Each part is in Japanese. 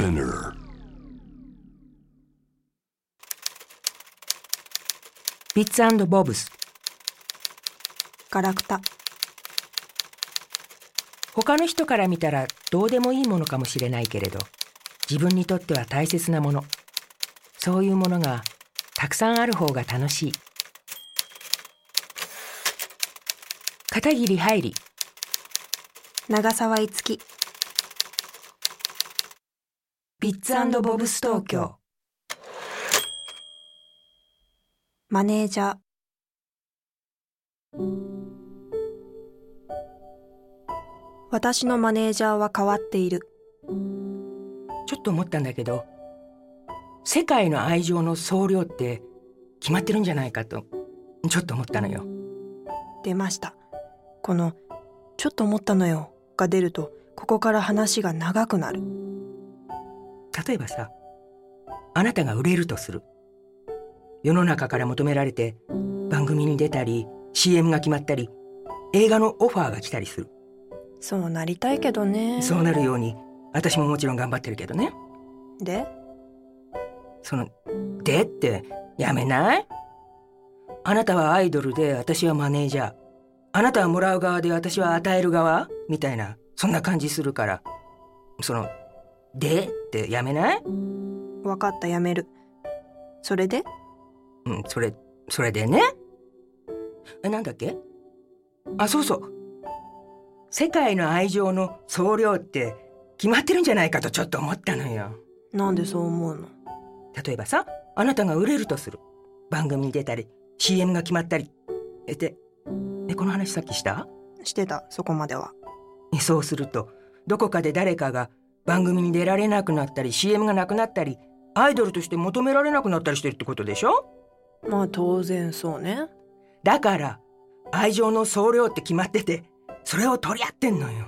Spinner. ビッツボブス。ガラクタ。他の人から見たらどうでもいいものかもしれないけれど自分にとっては大切なもの。そういうものがたくさんある方が楽しい。片桐入り長澤いつきビッツボブス東京マネージャー。私のマネージャーは変わっている。ちょっと思ったんだけど世界の愛情の総量って決まってるんじゃないかとちょっと思ったのよ。出ました。この「ちょっと思ったのよ」が出るとここから話が長くなる例えばさあなたが売れるとする。世の中から求められて番組に出たり CM が決まったり映画のオファーが来たりする。そうなりたいけどね。そうなるように私ももちろん頑張ってるけどね。で？その「で」ってやめない？あなたはアイドルで私はマネージャー。あなたはもらう側で私は与える側？みたいなそんな感じするから。その「で」ってやめない？わかったやめる。それで？うんそれそれでね。えなんだっけ？あそうそう。世界の愛情の総量って決まってるんじゃないかとちょっと思ったのよ。なんでそう思うの？例えばさあなたが売れるとする。番組に出たり CM が決まったり。えでえこの話さっきした？してたそこまでは。えそうするとどこかで誰かが番組に出られなくなったり CM がなくなったりアイドルとして求められなくなったりしてるってことでしょ？まあ当然そうね。だから愛情の総量って決まっててそれを取り合ってんのよ。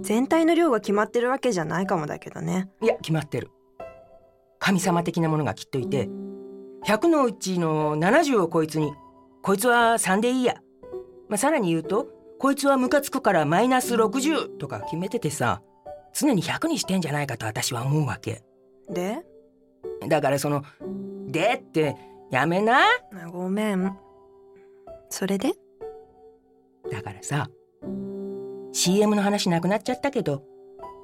全体の量が決まってるわけじゃないかもだけどね。いや決まってる。神様的なものがきっといて100のうちの70をこいつにこいつは3でいいや、まあ、さらに言うとこいつはムカつくからマイナス60とか決めててさ常に100にしてんじゃないかと私は思うわけ。で？だからその「で」ってやめな。あごめん。それで？だからさ CM の話なくなっちゃったけど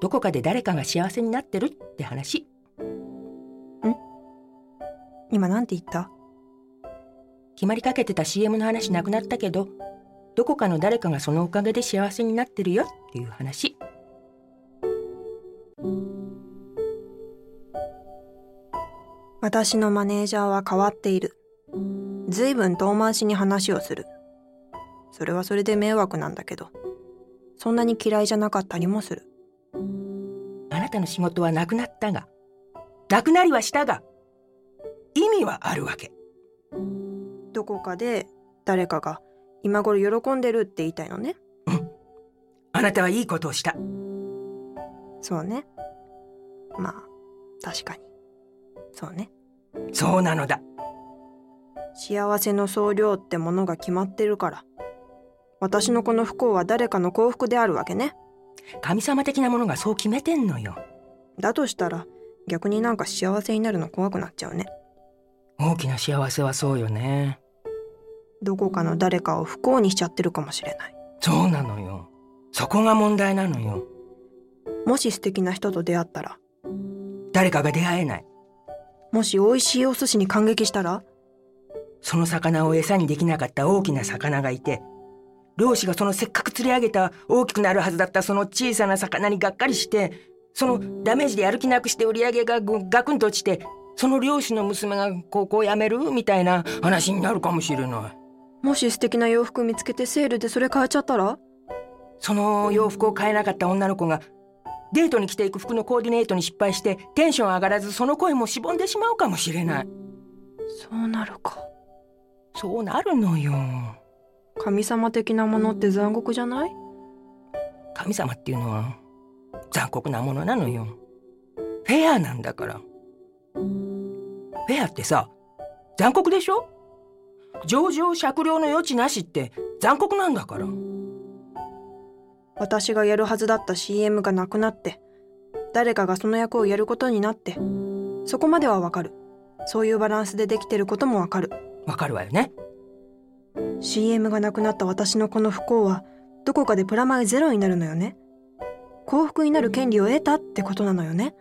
どこかで誰かが幸せになってるって話。今なんて言った？決まりかけてた CM の話なくなったけどどこかの誰かがそのおかげで幸せになってるよっていう話私のマネージャーは変わっている。ずいぶん遠回しに話をする。それはそれで迷惑なんだけど。そんなに嫌いじゃなかったりもする。あなたの仕事はなくなったが。なくなりはしたが。意味はあるわけ。どこかで誰かが今頃喜んでるって言いたいのね。あなたはいいことをした。そうね。まあ確かに。そうねそうなのだ。幸せの総量ってものが決まってるから。私のこの不幸は誰かの幸福であるわけね。神様的なものがそう決めてんのよ。だとしたら逆になんか幸せになるの怖くなっちゃうね。大きな幸せはそうよね。どこかの誰かを不幸にしちゃってるかもしれない。そうなのよ。そこが問題なのよ。もし素敵な人と出会ったら。誰かが出会えないもし美味しいお寿司に感激したら？その魚を餌にできなかった大きな魚がいて漁師がそのせっかく釣り上げた大きくなるはずだったその小さな魚にがっかりしてそのダメージでやる気なくして売り上げがガクンと落ちてその漁師の娘が高校を辞めるみたいな話になるかもしれない。もし素敵な洋服見つけてセールでそれ買えちゃったら？その洋服を買えなかった女の子がデートに着ていく服のコーディネートに失敗してテンション上がらずその声もしぼんでしまうかもしれない。そうなるか。そうなるのよ。神様的なものって残酷じゃない？神様っていうのは残酷なものなのよ。フェアなんだから。フェアってさ残酷でしょ？情状酌量の余地なしって残酷なんだから私がやるはずだった CM がなくなって誰かがその役をやることになってそこまではわかる。そういうバランスでできてることもわかる。わかるわよね。CM がなくなった私のこの不幸はどこかでプラマイゼロになるのよね。幸福になる権利を得たってことなのよね。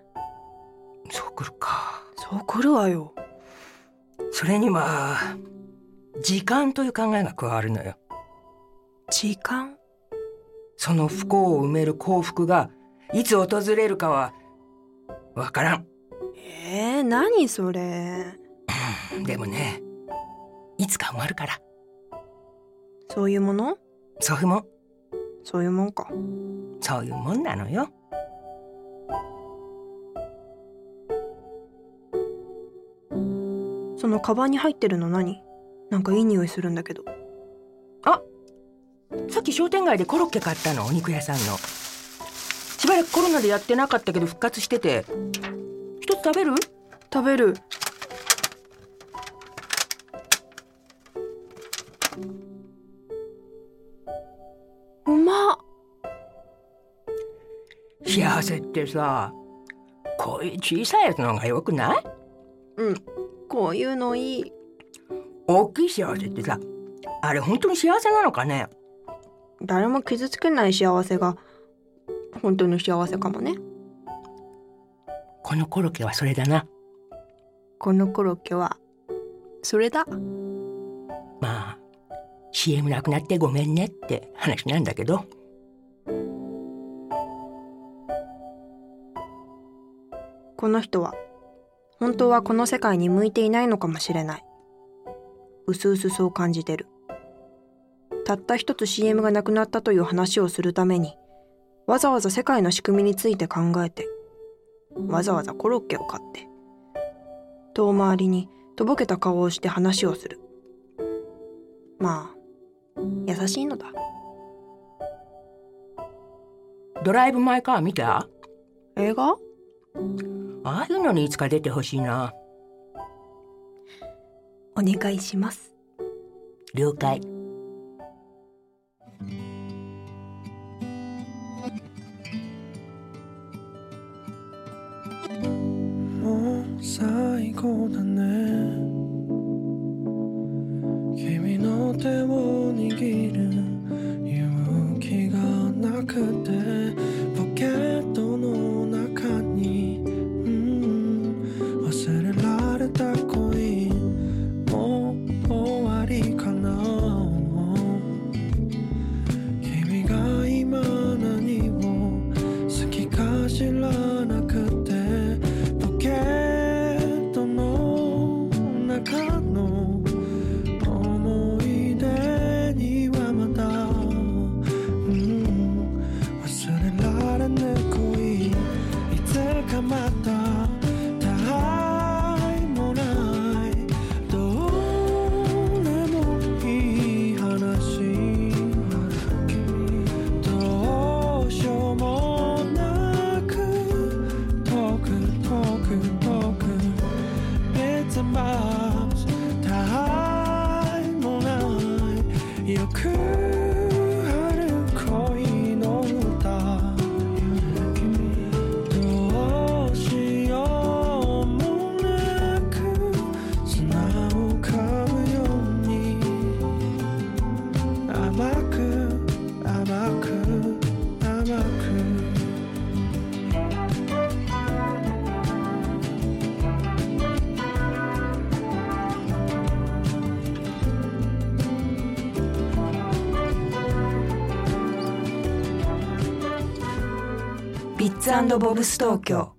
そうくるか。そう来るわよ。それには時間という考えが加わるのよ。時間？その不幸を埋める幸福がいつ訪れるかはわからん。えー、何それ？でもねいつか埋まるから。そういうもの？そういうもん。そういうもんか。そういうもんなのよ。そのカバンに入ってるの何？なんかいい匂いするんだけどさっき商店街でコロッケ買ったのお肉屋さんの。しばらくコロナでやってなかったけど復活してて。一つ食べる？食べる。うまっ。幸せってさこういう小さいやつの方がよくない？うん。こういうのいい。大きい幸せってさあれ本当に幸せなのかね？誰も傷つけない幸せが本当の幸せかもね。このコロッケはそれだな。このコロッケはそれだ。まあ CM なくなってごめんねって話なんだけど。この人は本当はこの世界に向いていないのかもしれない。うすうすそう感じてるたった一つ CM がなくなったという話をするためにわざわざ世界の仕組みについて考えてわざわざコロッケを買って遠回りにとぼけた顔をして話をする。まあ優しいのだ。ドライブ・マイ・カー見た？映画？ああいうのにいつか出てほしいな。お願いします。了解最高だねビッツボブス東京